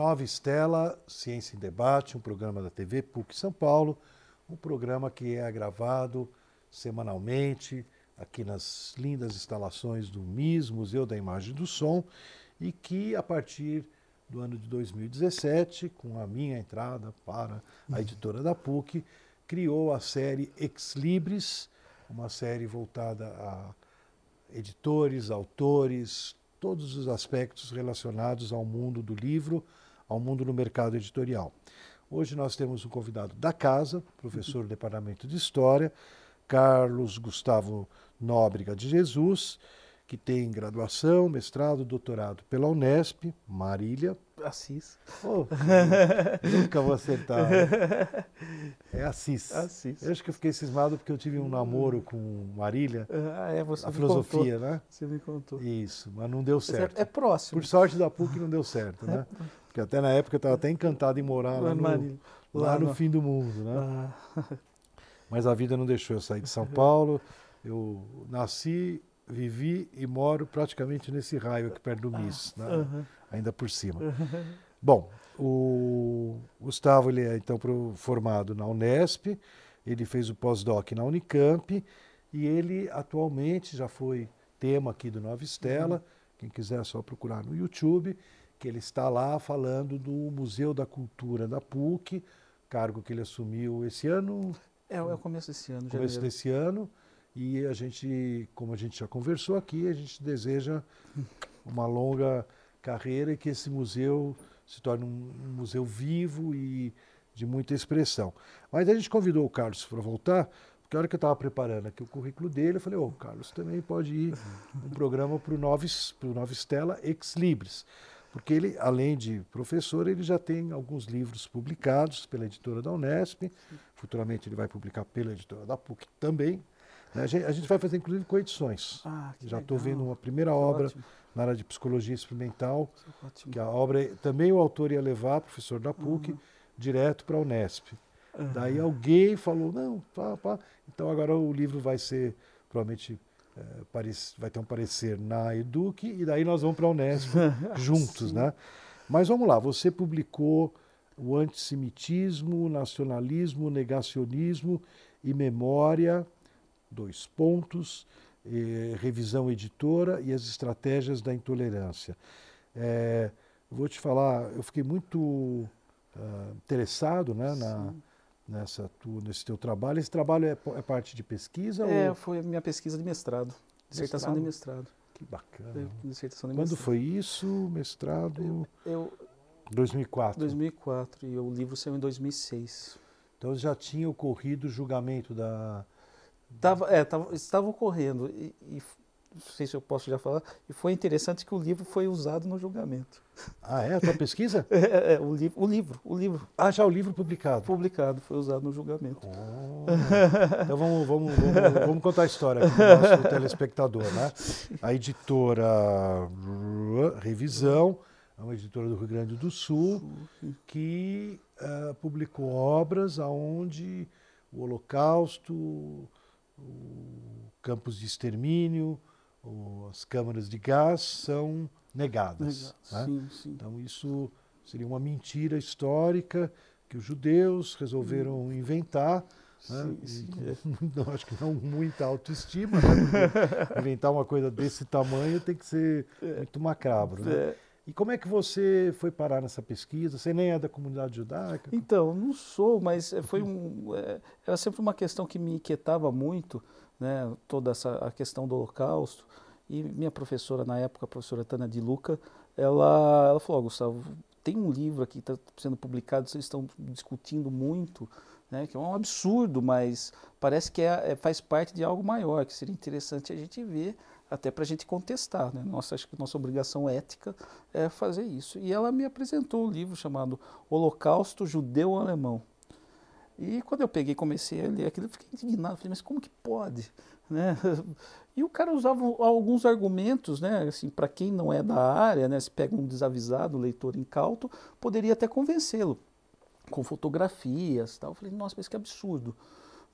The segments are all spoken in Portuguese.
Nova Estela, Ciência em Debate, um programa da TV PUC São Paulo, um programa que é gravado semanalmente aqui nas lindas instalações do MIS, Museu da Imagem e do Som, e que a partir do ano de 2017, com a minha entrada para a editora da PUC, criou a série Ex Libris, uma série voltada a editores, autores, todos os aspectos relacionados ao mundo do livro, ao mundo do mercado editorial. Hoje nós temos um convidado da casa, professor do Departamento de História, Carlos Gustavo Nóbrega de Jesus, que tem graduação, mestrado, doutorado pela Unesp, Marília. Assis. Oh, nunca vou acertar. É Assis. Assis. Eu acho que eu fiquei cismado porque eu tive um namoro com Marília. Ah, é, você a me filosofia, contou. né? Você me contou. Isso, mas não deu é- certo. É, próximo. Por sorte da PUC não deu certo, né? Porque até na época eu estava até encantado em morar lá no, lá no fim do mundo, né? Ah, Mas a vida não deixou eu sair de São Paulo. Eu nasci, vivi e moro praticamente nesse raio aqui perto do MIS, né? ainda por cima. Bom, o Gustavo ele é então formado na Unesp, ele fez o pós-doc na Unicamp. E ele atualmente já foi tema aqui do Nova Estela, quem quiser é só procurar no YouTube, que ele está lá falando do Museu da Cultura da PUC, cargo que ele assumiu esse ano, É, é o começo desse ano, começo janeiro. desse ano, e a gente, como a gente já conversou aqui, a gente deseja uma longa carreira e que esse museu se torne um, um museu vivo e de muita expressão. Mas a gente convidou o Carlos para voltar, porque a hora que eu estava preparando aqui o currículo dele, eu falei, ô, o Carlos também pode ir um programa para o Nova Estela Ex Libris. Porque ele, além de professor, ele já tem alguns livros publicados pela editora da Unesp. Futuramente ele vai publicar pela editora da PUC também. A gente, a gente vai fazer, inclusive, coedições. Ah, Já estou vendo uma primeira Que obra ótimo, na área de psicologia experimental, que ótimo. que a obra também o autor ia levar, professor da PUC, direto para a Unesp. Aham. Daí alguém falou, não, pá, pá. então agora o livro vai ser, provavelmente, vai ter um parecer na Eduque, e daí nós vamos para a Unesp juntos, né? Mas vamos lá, você publicou o antissemitismo, nacionalismo, negacionismo e memória, dois pontos, eh, revisão editora e as estratégias da intolerância. Eh, eu vou te falar, eu fiquei muito ah, interessado né, na. Nessa tu, nesse teu trabalho. Esse trabalho é, é parte de pesquisa É, ou foi minha pesquisa de mestrado. Dissertação de mestrado. que bacana? Foi Dissertação de Quando mestrado. foi isso? Mestrado Eu, 2004. 2004 e o livro saiu em 2006. Então já tinha ocorrido o julgamento da Tava, é, tava, estava ocorrendo e, e não sei se eu posso já falar. E foi interessante que o livro foi usado no julgamento. Ah, é a tua pesquisa? É, é, o, livro, o livro, o livro Ah, já o livro publicado. publicado foi usado no julgamento. Oh. Então vamos, vamos, vamos, vamos contar a história para o nosso telespectador, né? A editora Revisão, é uma editora do Rio Grande do Sul, que eh, publicou obras aonde o Holocausto, o campos de extermínio, o- as câmaras de gás são negadas. né? Sim, sim. Então isso seria uma mentira histórica que os judeus resolveram inventar. né? Sim, sim, com- não, acho que não muita autoestima, né? Inventar uma coisa desse tamanho tem que ser muito macabro. Né? E como é que você foi parar nessa pesquisa? Você nem é da comunidade judaica? Então, não sou, mas eh, foi um, é, era sempre uma questão que me inquietava muito, né, toda essa a questão do Holocausto. E minha professora na época, a professora Tânia de Luca, ela, ela falou, "Ó, Gustavo, tem um livro aqui que está sendo publicado, vocês estão discutindo muito, né, que é um absurdo, mas parece que é, é- faz parte de algo maior, que seria interessante a gente ver, até para a gente contestar. Né? Nossa, acho que nossa obrigação ética é fazer isso. E ela me apresentou um livro chamado Holocausto Judeu-Alemão. E quando eu peguei e comecei a ler aquilo, eu fiquei indignado. Falei, mas como que pode? Né? E o cara usava alguns argumentos, né? assim, para quem não é da área, né? se pega um desavisado, leitor incauto, poderia até convencê-lo, com fotografias. Tal. Eu falei, nossa, mas que absurdo.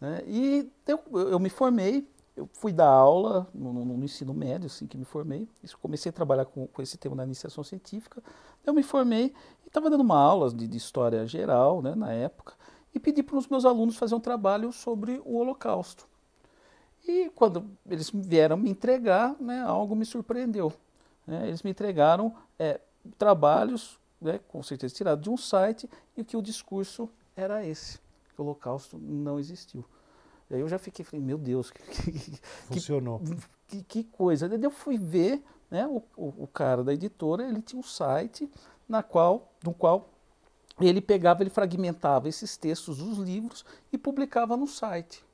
Né? E eu, eu me formei, eu fui dar aula no, no, no, ensino médio, assim que me formei. Comecei a trabalhar com, com esse tema da iniciação científica. Eu me formei e estava dando uma aula de, de, história geral, né, na época, e pedi para os meus alunos fazer um trabalho sobre o Holocausto. E quando eles vieram me entregar, né, algo me surpreendeu. Né? Eles me entregaram é, trabalhos, né, com certeza tirados de um site, e que o discurso era esse, que o Holocausto não existiu. Aí eu já fiquei, falei, meu Deus, que, funcionou. Que, que, coisa. Daí eu fui ver, né, o, o, o, cara da editora, ele tinha um site na qual, no qual ele pegava, ele fragmentava esses textos dos livros e publicava no site.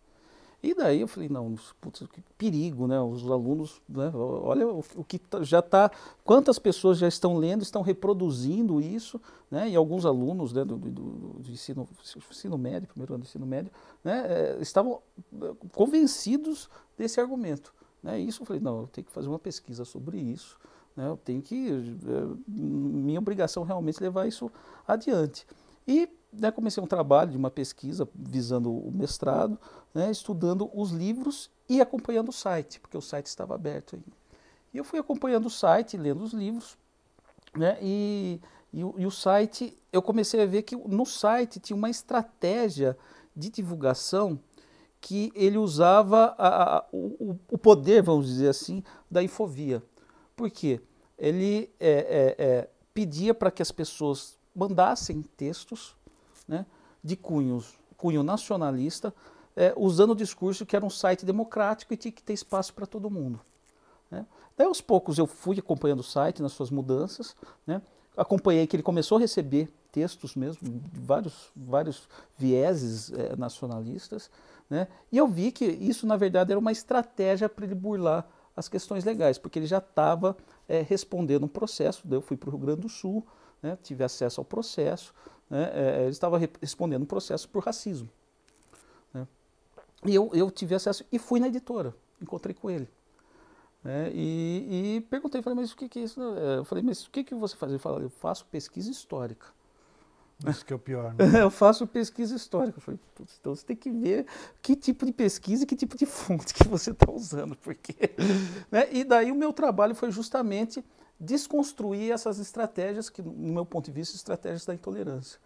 E daí eu falei, não, putz, que perigo, né? Os alunos, né? olha o, o que tá, já está, quantas pessoas já estão lendo, estão reproduzindo isso, né? E alguns alunos né, do, do, do ensino, ensino médio, primeiro ano do ensino médio, né, é, estavam é, convencidos desse argumento. Né? E isso eu falei, não, eu tenho que fazer uma pesquisa sobre isso, né? eu tenho que, é, minha obrigação realmente é levar isso adiante. E né, comecei um trabalho de uma pesquisa visando o mestrado, né, estudando os livros e acompanhando o site, porque o site estava aberto ainda. E eu fui acompanhando o site, lendo os livros, né, e, e, e o site, eu comecei a ver que no site tinha uma estratégia de divulgação que ele usava a, a, o, o, poder, vamos dizer assim, da infovia. Por quê? Ele é, é, é, pedia para que as pessoas mandassem textos né, de cunhos, cunho nacionalista, é, usando o discurso que era um site democrático e tinha que ter espaço para todo mundo. Né. Daí aos poucos eu fui acompanhando o site nas suas mudanças, né, acompanhei que ele começou a receber textos mesmo, de vários, vários vieses é, nacionalistas, né, e eu vi que isso na verdade era uma estratégia para ele burlar as questões legais, porque ele já estava é, respondendo um processo, daí eu fui para o Rio Grande do Sul, né, tive acesso ao processo, né, é, ele estava respondendo um processo por racismo. Né. E eu, eu tive acesso e fui na editora, encontrei com ele. Né, e, e, perguntei, falei, mas o que, que é isso? É, eu falei, mas o que, que você faz? Ele falou, eu faço pesquisa histórica. Isso que é o pior, né? eu faço pesquisa histórica. Eu falei, então você tem que ver que tipo de pesquisa e que tipo de fonte que você está usando. Porque, né? E daí o meu trabalho foi justamente desconstruir essas estratégias, que, no meu ponto de vista, estratégias da intolerância.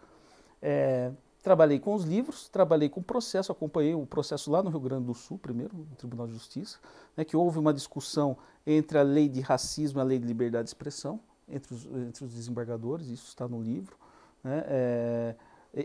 É, trabalhei com os livros, trabalhei com o processo, acompanhei o processo lá no Rio Grande do Sul, primeiro, no Tribunal de Justiça, né, que houve uma discussão entre a lei de racismo e a lei de liberdade de expressão, entre os, entre os desembargadores, isso está no livro. Né, é,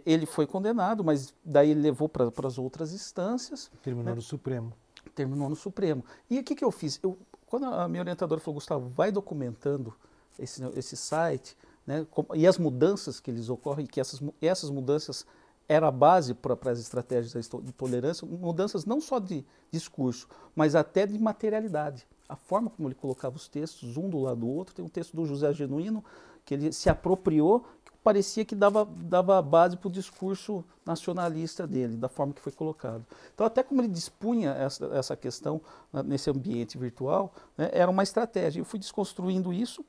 ele foi condenado, mas daí ele levou para as outras instâncias. Terminou né, no Supremo. Terminou no Supremo. E o que, que eu fiz? Eu quando a minha orientadora falou, Gustavo, vai documentando esse, esse site, né, e as mudanças que eles ocorrem, que essas, essas mudanças era a base para as estratégias de tolerância, mudanças não só de discurso, mas até de materialidade. A forma como ele colocava os textos, um do lado do outro, tem um texto do José Genuíno, que ele se apropriou parecia que dava, dava base para o discurso nacionalista dele, da forma que foi colocado. Então, até como ele dispunha essa, essa questão né, nesse ambiente virtual, né, era uma estratégia. Eu fui desconstruindo isso,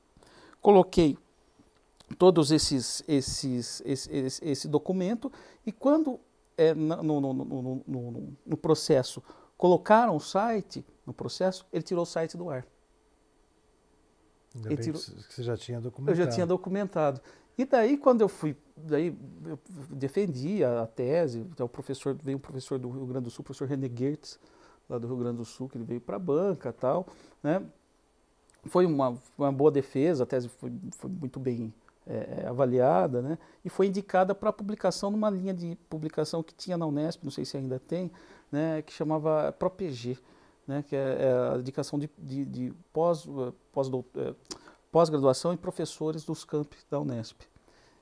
coloquei todos esses, esses esse, esse, esse documento e quando é, no, no, no, no processo colocaram o site no processo, ele tirou o site do ar. Ainda ele tirou... que você já tinha documentado. Eu já tinha documentado. E daí, quando eu fui, daí eu defendi a, a tese, então o professor, veio um professor do Rio Grande do Sul, o professor René Gertz, lá do Rio Grande do Sul, que ele veio para a banca e tal, né? Foi uma, uma boa defesa, a tese foi, foi muito bem é, é avaliada, né? E foi indicada para publicação numa linha de publicação que tinha na Unesp, não sei se ainda tem, né? Que chamava ProPG, né? Que é, é a indicação de, de, de pós, pós, é, pós-graduação e professores dos campi da Unesp.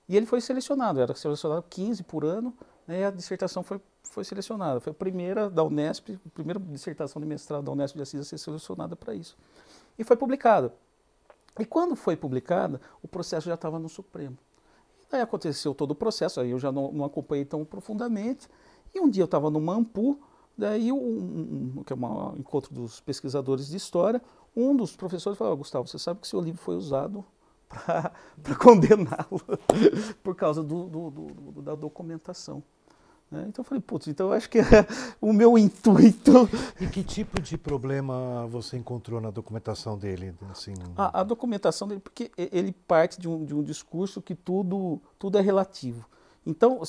E ele foi selecionado, era selecionado 15 por ano, né, e a dissertação foi, foi selecionada. Foi a primeira da Unesp, a primeira dissertação de mestrado da Unesp de Assis a ser selecionada para isso. E foi publicada. E quando foi publicada, o processo já estava no Supremo. Aí aconteceu todo o processo, aí eu já não, não acompanhei tão profundamente. E um dia eu estava no Mampu, daí um, um, que é um encontro dos pesquisadores de história, um dos professores falou, oh, Gustavo, você sabe que seu livro foi usado para condená-lo por causa do, do, do, da documentação. Né? Então eu falei, putz, então eu acho que é o meu intuito. E que tipo de problema você encontrou na documentação dele? Assim... A, a documentação dele, porque ele parte de um, de um discurso que tudo, tudo é relativo. Então,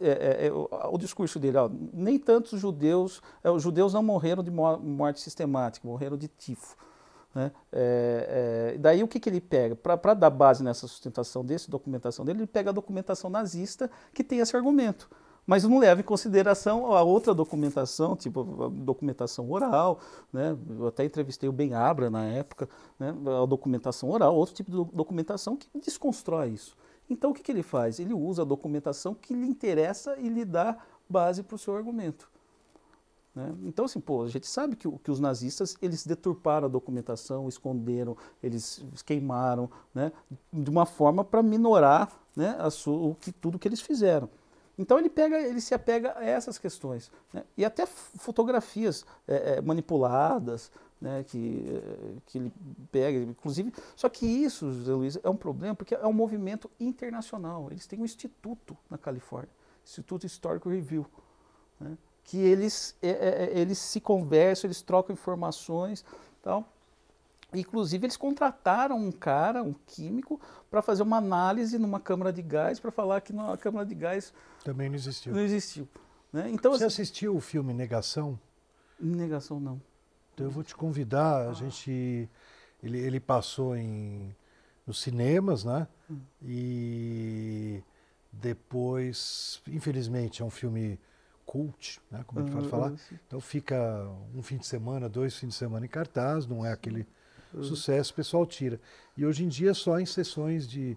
é, é, é, o, o, discurso dele, ó, nem tantos judeus, é, os judeus não morreram de morte sistemática, morreram de tifo. Né? É, é, daí o que, que ele pega? Para dar base nessa sustentação desse, documentação dele, ele pega a documentação nazista que tem esse argumento mas não leva em consideração a outra documentação, tipo documentação oral, né? Eu até entrevistei o Ben Abra na época, né? A documentação oral, outro tipo de documentação que desconstrói isso. Então o que, que ele faz? Ele usa a documentação que lhe interessa e lhe dá base para o seu argumento. Né? Então, assim, pô, a gente sabe que, que, os nazistas, eles deturparam a documentação, esconderam, eles queimaram, né? de uma forma para minorar né, o que, tudo que eles fizeram. Então ele pega, ele se apega a essas questões. Né? E até fotografias é, é, manipuladas, né, que, é, que ele pega, inclusive. Só que isso, José Luiz, é um problema porque é um movimento internacional. Eles têm um instituto na Califórnia, Instituto Histórico Review, né, que eles, é, é, eles se conversam, eles trocam informações. Tal. Inclusive, eles contrataram um cara, um químico, para fazer uma análise numa câmara de gás, para falar que na câmara de gás. Também não existiu. Não existiu. Né? Então, Você assim, assistiu o filme Negação? Negação, não. Então, eu vou te convidar. A gente. Ele, ele passou em, nos cinemas, né? Hum. E depois, infelizmente, é um filme cult, né? Como a gente pode falar. Então fica um fim de semana, dois fins de semana em cartaz, não é aquele uhum. sucesso, o pessoal tira. E hoje em dia só em sessões de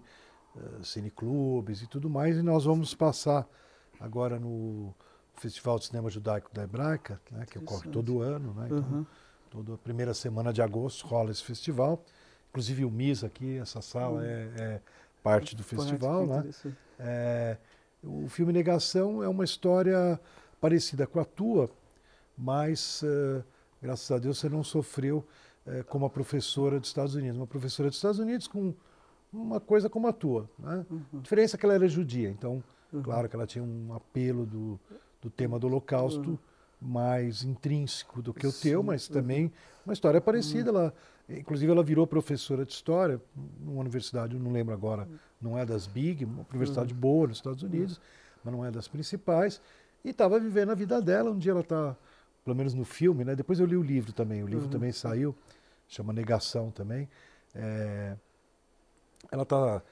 uh, cineclubes e tudo mais, e nós vamos passar agora no Festival de Cinema Judaico da Hebraica, né, que ocorre todo ano, né? Então, uhum. toda a primeira semana de agosto rola esse festival. Inclusive o MIS aqui, essa sala uhum. é, é, parte do festival, né? É, o filme Negação é uma história parecida com a tua, mas uh, graças a Deus você não sofreu é, como a professora dos Estados Unidos. Uma professora dos Estados Unidos com uma coisa como a tua. Né? Uhum. A diferença é que ela era judia, então, uhum. claro que ela tinha um apelo do, do tema do Holocausto uhum. mais intrínseco do que o teu, mas uhum. também uma história parecida. Ela, inclusive, ela virou professora de história numa universidade, não lembro agora, não é das Big, uma universidade uhum. boa nos Estados Unidos, mas não é das principais, e estava vivendo a vida dela. Um dia ela está, pelo menos no filme, né? depois eu li o livro também, o livro uhum. também saiu chama Negação também. É, ela está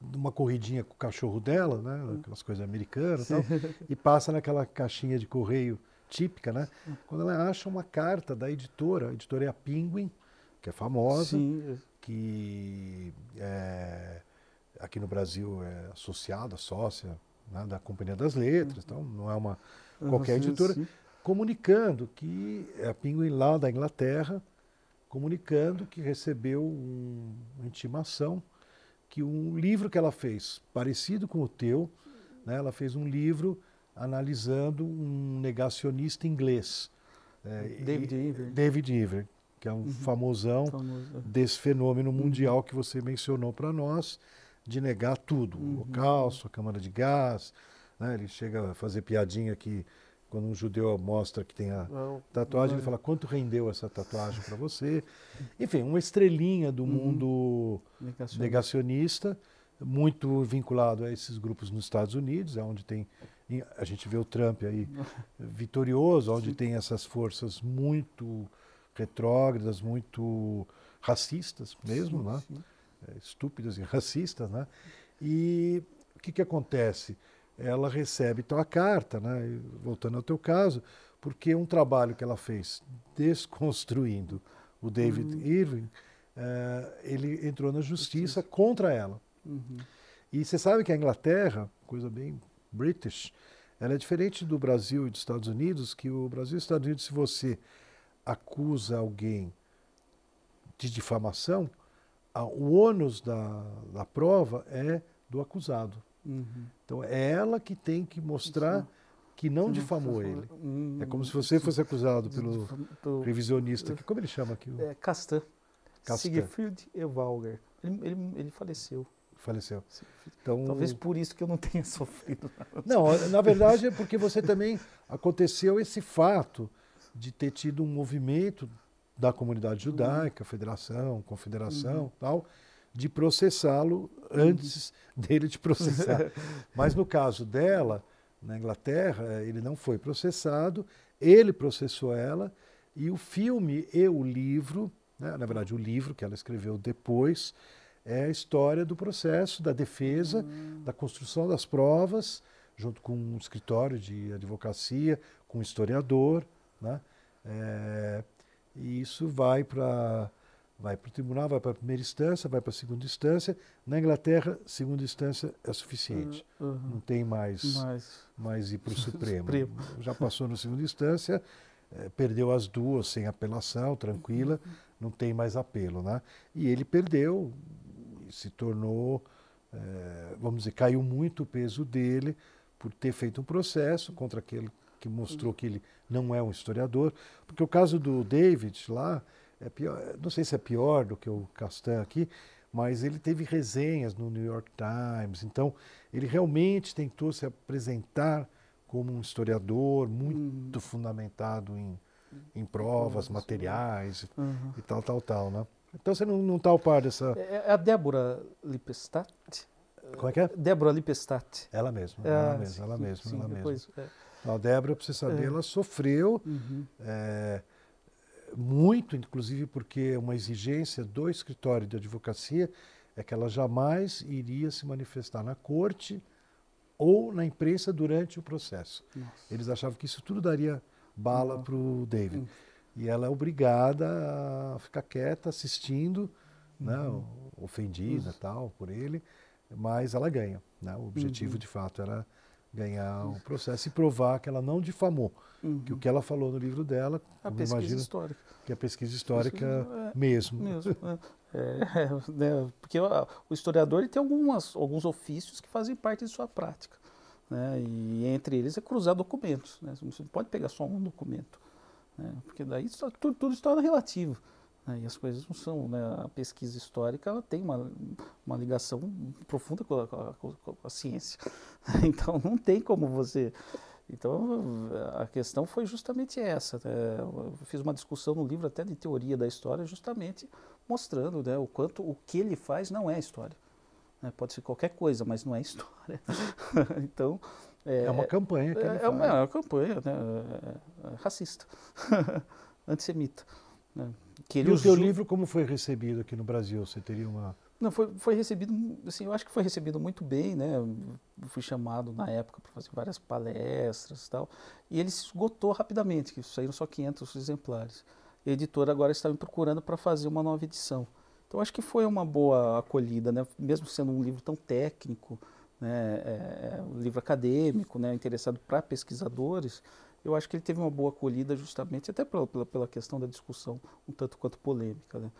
numa corridinha com o cachorro dela, né, aquelas coisas americanas e tal, e passa naquela caixinha de correio típica, né? Quando ela acha uma carta da editora, a editora é a Penguin, que é famosa, Sim. que é, aqui no Brasil é associada, sócia né, da Companhia das Letras, então não é uma qualquer editora, comunicando que é a Penguin lá da Inglaterra comunicando que recebeu um, uma intimação que um livro que ela fez, parecido com o teu, né, ela fez um livro analisando um negacionista inglês. É, David Iver. David Iver, que é um uhum. famosão Famoso. desse fenômeno uhum. mundial uhum. que você mencionou para nós, de negar tudo. Uhum. O holocausto, a câmara de gás. Né, ele chega a fazer piadinha que quando um judeu mostra que tem a tatuagem, ele fala quanto rendeu essa tatuagem para você. Enfim, uma estrelinha do uhum. mundo negacionista. negacionista, muito vinculado a esses grupos nos Estados Unidos, é onde tem a gente vê o Trump aí vitorioso, onde Sim. tem essas forças muito retrógradas, muito racistas mesmo, sim, né? Sim. É, estúpidas e racistas, né? E o que, que acontece? Ela recebe então a carta, né? voltando ao teu caso, porque um trabalho que ela fez desconstruindo o David uhum. Irving, uh, ele entrou na justiça contra ela. Uhum. E você sabe que a Inglaterra, coisa bem British, ela é diferente do Brasil e dos Estados Unidos, que o Brasil e os Estados Unidos, se você acusa alguém de difamação, a, o ônus da, da prova é do acusado. Uhum. Então é ela que tem que mostrar Sim. que não difamou ele. Hum, é como se você fosse acusado pelo revisionista. Como ele chama aqui? É, Castan. Castan. Siegfried Evalger. Ele, ele, ele faleceu. faleceu. Então, Talvez por isso que eu não tenha sofrido. Não, na verdade é porque você também aconteceu esse fato de ter tido um movimento da comunidade uhum. judaica, federação, confederação, uhum. tal, de processá-lo antes uhum. dele te processar. Mas no caso dela, na Inglaterra, ele não foi processado, ele processou ela e o filme e o livro, né, na verdade o livro que ela escreveu depois, é a história do processo, da defesa, uhum. da construção das provas, junto com um escritório de advocacia, com um historiador, né? É, e isso vai para vai para o tribunal, vai para a primeira instância, vai para a segunda instância. Na Inglaterra, segunda instância é suficiente. Uhum. Não tem mais, mais, mais ir para o Supremo. Supremo. Já passou na segunda instância, é, perdeu as duas sem apelação, tranquila, uhum. não tem mais apelo. Né? E ele perdeu, e se tornou, é, vamos dizer, caiu muito o peso dele por ter feito um processo contra aquele que mostrou que ele não é um historiador. Porque o caso do David lá, é pior, não sei se é pior do que o Castan aqui, mas ele teve resenhas no New York Times. Então, ele realmente tentou se apresentar como um historiador muito hum. fundamentado em, em provas, materiais uhum. e tal, tal, tal, né? Então você não está ao par dessa... É, é a Débora Lipestat? Como é que é? Débora Lipestat. Ela mesma, ela mesma, ela mesma, sim, ela depois, mesma. É. A Débora, para você saber, é. ela sofreu uhum. é, muito, inclusive porque uma exigência do escritório de advocacia é que ela jamais iria se manifestar na corte ou na imprensa durante o processo. Nossa. Eles achavam que isso tudo daria bala para o David. Uhum. E ela é obrigada a ficar quieta, assistindo, uhum. né, ofendida uhum. tal por ele, mas ela ganha. Né? O objetivo, uhum. de fato, era ganhar um processo e provar que ela não difamou. Uhum. Que o que ela falou no livro dela, a pesquisa histórica. Que é a pesquisa histórica é, mesmo. Mesmo. É, é, né, porque o, o historiador ele tem algumas, alguns ofícios que fazem parte de sua prática. Né, e entre eles é cruzar documentos. Né, você não pode pegar só um documento. Né, porque daí tudo, tudo se torna relativo. Né, e as coisas não são. Né, a pesquisa histórica ela tem uma, uma ligação profunda com a, com a, com a ciência. Então não tem como você. Então a questão foi justamente essa. Né? Eu fiz uma discussão no livro até de teoria da história, justamente mostrando né, o quanto o que ele faz não é história. Né? Pode ser qualquer coisa, mas não é história. então é, é, uma campanha que é, é, uma, é uma campanha né, é, é racista, antissemita. Né? Que ele e o seu livro como foi recebido aqui no Brasil? Você teria uma não, foi, foi recebido, assim, eu acho que foi recebido muito bem, né? Eu fui chamado na época para fazer várias palestras e tal, e ele se esgotou rapidamente, que saíram só 500 exemplares. A editora agora está me procurando para fazer uma nova edição. Então acho que foi uma boa acolhida, né? Mesmo sendo um livro tão técnico, né? É, é um livro acadêmico, né? Interessado para pesquisadores, eu acho que ele teve uma boa acolhida justamente até pela, pela, pela questão da discussão um tanto quanto polêmica, né?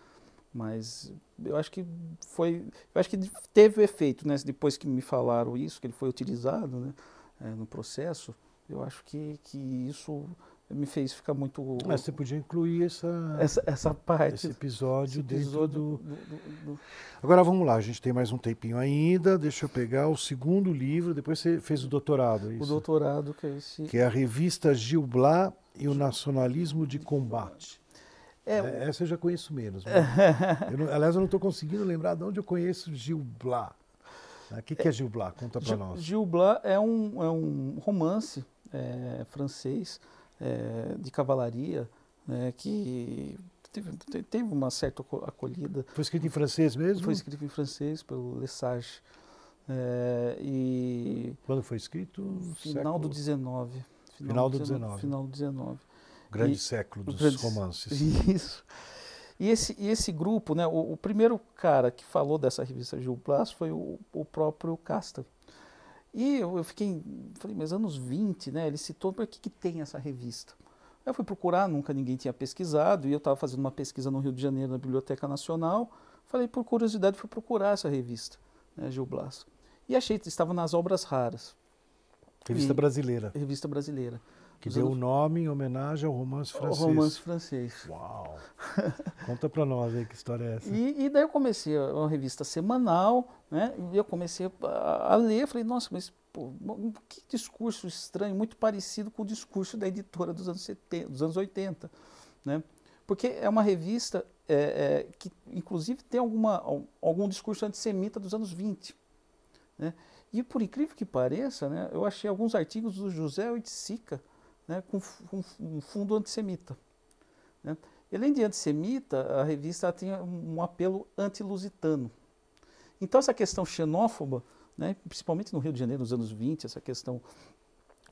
Mas eu acho que foi, eu acho que teve efeito, né? Depois que me falaram isso, que ele foi utilizado, né? É, no processo, eu acho que, que isso me fez ficar muito. Mas você podia incluir essa essa, essa parte, esse episódio, esse episódio do... Do, do, do... Agora vamos lá, a gente tem mais um tempinho ainda. Deixa eu pegar o segundo livro. Depois você fez o doutorado, é? O doutorado que é esse. Que é a revista Gil Blas e o Nacionalismo de Combate. É, é, essa eu já conheço menos. eu não, aliás, eu não estou conseguindo lembrar de onde eu conheço Gil Blas. O que, que é Gil Blas? Conta para nós. Gil Blas é um, é um romance é, francês é, de cavalaria né, que teve, teve, uma certa acolhida. Foi escrito em francês mesmo? Foi escrito em francês pelo Lesage. É, e Quando foi escrito? Final século... do 19. Final, do 19. Final do 19 grande e, século dos grande, romances. Isso. E esse, e esse grupo, né, o, o, primeiro cara que falou dessa revista Gil Blas foi o, o próprio Casta. E eu, eu, fiquei, falei, mas anos 20, né, ele citou, para que, que tem essa revista? Eu fui procurar, nunca ninguém tinha pesquisado, e eu estava fazendo uma pesquisa no Rio de Janeiro, na Biblioteca Nacional, falei, por curiosidade, fui procurar essa revista, né, Gil Blas. E achei, estava nas obras raras. Revista e, brasileira. Revista brasileira. Que deu o nome em homenagem ao romance francês. O romance francês. Uau! Conta para nós aí que história é essa. E, e, daí eu comecei uma revista semanal, né? E eu comecei a, a ler, falei, nossa, mas pô, que discurso estranho, muito parecido com o discurso da editora dos anos 70, dos anos 80, né? Porque é uma revista é, é, que, inclusive, tem alguma, algum discurso antissemita dos anos 20. Né? E, por incrível que pareça, né, eu achei alguns artigos do José Oiticica né, com, com um fundo antissemita. Né? E, além de antissemita, a revista tinha um apelo antilusitano. Então, essa questão xenófoba, né, principalmente no Rio de Janeiro, nos anos 20, essa questão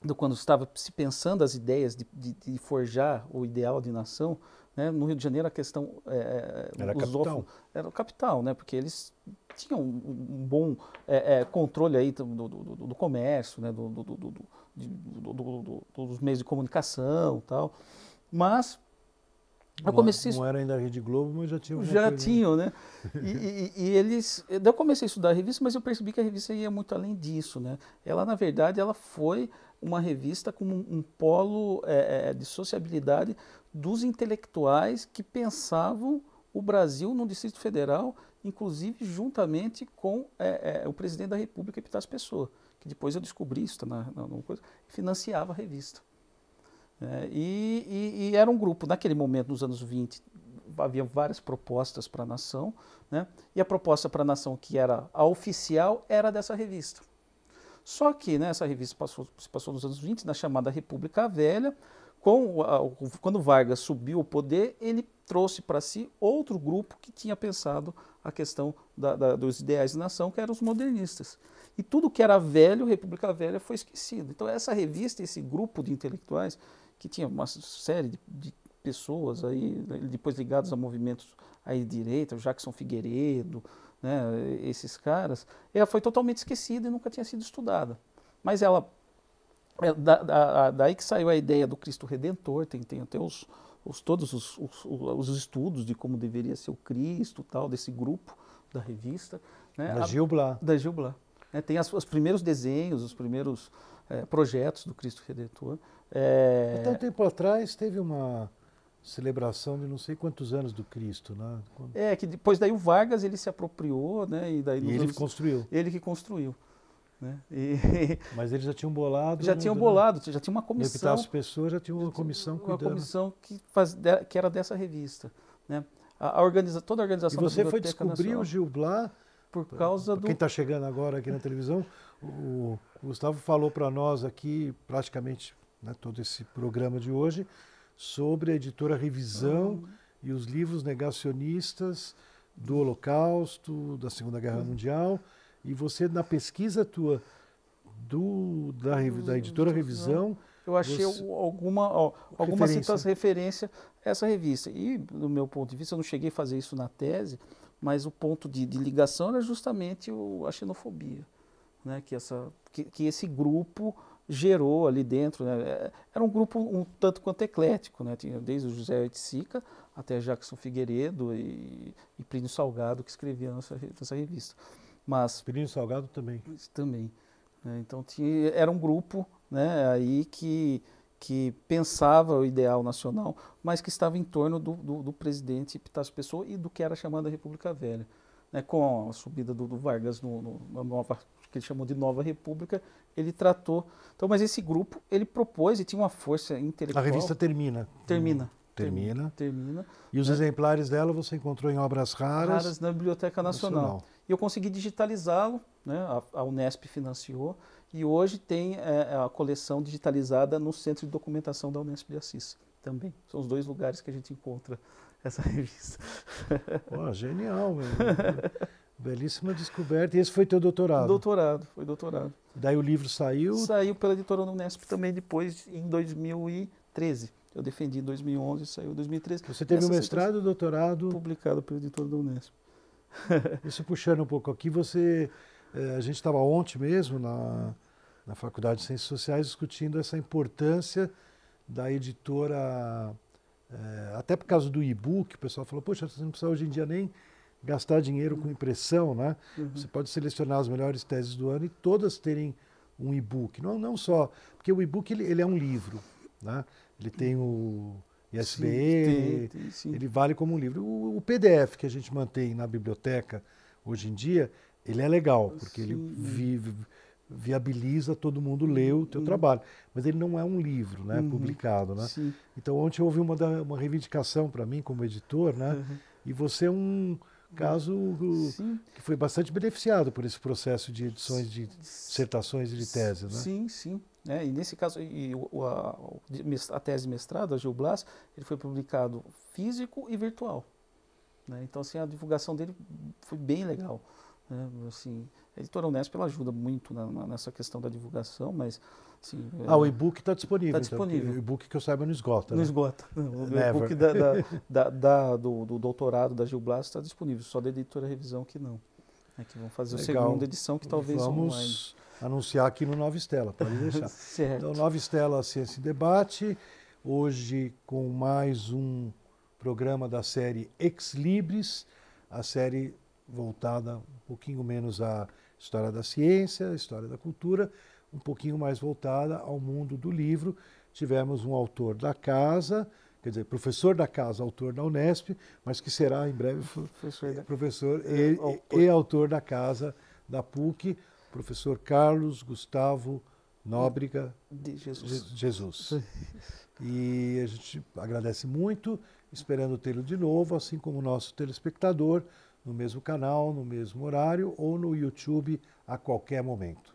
do quando estava se pensando as ideias de, de, de forjar o ideal de nação, né? No Rio de Janeiro a questão é, é era capital, era o capital, né? Porque eles tinham um, um bom é, é, controle aí do, do, do, do comércio, né? De, dos meios de comunicação, tal. Mas eu comecei não era ainda a Rede Globo, mas já tinham. Já tinham, né? e, e, e, eles. Eu comecei a estudar a revista, mas eu percebi que a revista ia muito além disso, né? Ela, na verdade, ela foi uma revista como um, um polo é, é, de sociabilidade dos intelectuais que pensavam o Brasil no Distrito Federal, inclusive juntamente com é, é, o presidente da República, Epitácio Pessoa, que depois eu descobri isso tá na, na, na coisa, financiava a revista. É, e, e, e, era um grupo, naquele momento, nos anos 20, havia várias propostas para a nação, né? e a proposta para a nação, que era a oficial, era dessa revista. Só que né, essa revista passou, se passou nos anos 20, na chamada República Velha. Com, quando Vargas subiu ao poder, ele trouxe para si outro grupo que tinha pensado a questão da, da, dos ideais de nação, que eram os modernistas. E tudo que era velho, República Velha, foi esquecido. Então, essa revista, esse grupo de intelectuais, que tinha uma série de, de pessoas aí, depois ligados a movimentos aí de direita, o Jackson Figueiredo, né, esses caras, ela foi totalmente esquecida e nunca tinha sido estudada. Mas ela, é, da, da, daí que saiu a ideia do Cristo Redentor, tem, tem até os, os todos os, os, os, estudos de como deveria ser o Cristo, tal, desse grupo da revista. Né, da Gil Blas. Da Gil Blas. Né, tem as, os primeiros desenhos, os primeiros é, projetos do Cristo Redentor. É... Até um tempo atrás teve uma celebração de não sei quantos anos do Cristo, né? Quando... É, que depois daí o Vargas ele se apropriou, né? E, daí e ele anos... que construiu. Ele que construiu. Né? E... Mas eles já tinham bolado. Já tinham bolado, já tinha uma comissão. as pessoas já tinham uma comissão cuidando. Uma comissão que, faz, que era dessa revista. Né? A, a organiza, toda a organização E você foi descobrir o Gil Blas por causa do. Quem está chegando agora aqui na televisão, o, o Gustavo falou para nós aqui, praticamente né, todo esse programa de hoje, sobre a editora Revisão uhum. e os livros negacionistas do Holocausto, da Segunda Guerra uhum. Mundial. E você, na pesquisa tua do, da, da editora Revisão. Eu achei você, alguma, ó, alguma referência. referência a essa revista. E, do meu ponto de vista, eu não cheguei a fazer isso na tese, mas o ponto de, de ligação era justamente o, a xenofobia. Né? Que, essa, que, que esse grupo gerou ali dentro. Né? É, era um grupo um tanto quanto eclético, né? Tinha desde o José Oiticica até Jackson Figueiredo e, e Plínio Salgado que escreviam nessa revista. Mas Plínio Salgado também. Também. Né? Então tinha, era um grupo né, aí que que pensava o ideal nacional, mas que estava em torno do, do, do presidente Epitácio Pessoa e do que era chamada República Velha. Né, com a subida do, do Vargas no, no, na nova que ele chamou de Nova República, ele tratou. Então, mas esse grupo, ele propôs e tinha uma força intelectual. A revista termina. Termina. Termina. Termina. E os né? exemplares dela você encontrou em obras raras? Raras na Biblioteca Nacional. Nacional. E eu consegui digitalizá-lo, né? a, a, Unesp financiou, e hoje tem é, é, a coleção digitalizada no Centro de Documentação da Unesp de Assis também. São os dois lugares que a gente encontra essa revista. Pô, genial, meu. Belíssima descoberta. E esse foi teu doutorado? Doutorado, foi doutorado. Daí o livro saiu? Saiu pela editora Unesp também depois, em 2013. Eu defendi em 2011, saiu em 2013. Você teve um mestrado e doutorado? Publicado pela editora da Unesp. Isso puxando um pouco aqui, você... Eh, a gente estava ontem mesmo na, na Faculdade de Ciências Sociais discutindo essa importância da editora, eh, até por causa do e-book, o pessoal falou, poxa, você não precisa hoje em dia nem gastar dinheiro com impressão, né? Uhum. Você pode selecionar as melhores teses do ano e todas terem um e-book. Não, não só, porque o e-book ele, ele, é um livro, Né? Ele tem o ISBN, sim, sim. ele vale como um livro. O, o, PDF que a gente mantém na biblioteca hoje em dia, ele é legal, porque sim. ele vive viabiliza todo mundo ler o teu uhum. trabalho. Mas ele não é um livro né, uhum. publicado. Né? Sim. Então ontem houve uma, uma reivindicação para mim como editor, né? Uhum. e você é um caso Sim. que foi bastante beneficiado por esse processo de edições de dissertações e de teses. Né? Sim, sim. É, e nesse caso, e o, a, a, tese de mestrado, a Gil Blas, ele foi publicado físico e virtual. Né? Então, assim, a divulgação dele foi bem legal. Né? Assim, a editora Unesp ela ajuda muito na, na, nessa questão da divulgação, mas assim, ah, é, o e-book está disponível. Está disponível. Então, o e-book que eu saiba não esgota. Não né? esgota. O e-book da, da, da, do, do, doutorado da Gil Blas está disponível, só da editora Revisão que não. É que vão fazer Legal. a segunda edição, que talvez Vamos online. anunciar aqui no Nova Estela, pode deixar. certo. Então, Nova Estela Ciência e Debate, hoje com mais um programa da série Ex Libris, a série voltada um pouquinho menos à história da ciência, história da cultura, um pouquinho mais voltada ao mundo do livro. Tivemos um autor da casa, quer dizer, professor da casa, autor da Unesp, mas que será em breve professor, da... professor é, e, autor. e, autor da casa da PUC, professor Carlos Gustavo Nóbrega de Jesus. Jesus. E a gente agradece muito, esperando tê-lo de novo, assim como o nosso telespectador no mesmo canal, no mesmo horário ou no YouTube a qualquer momento.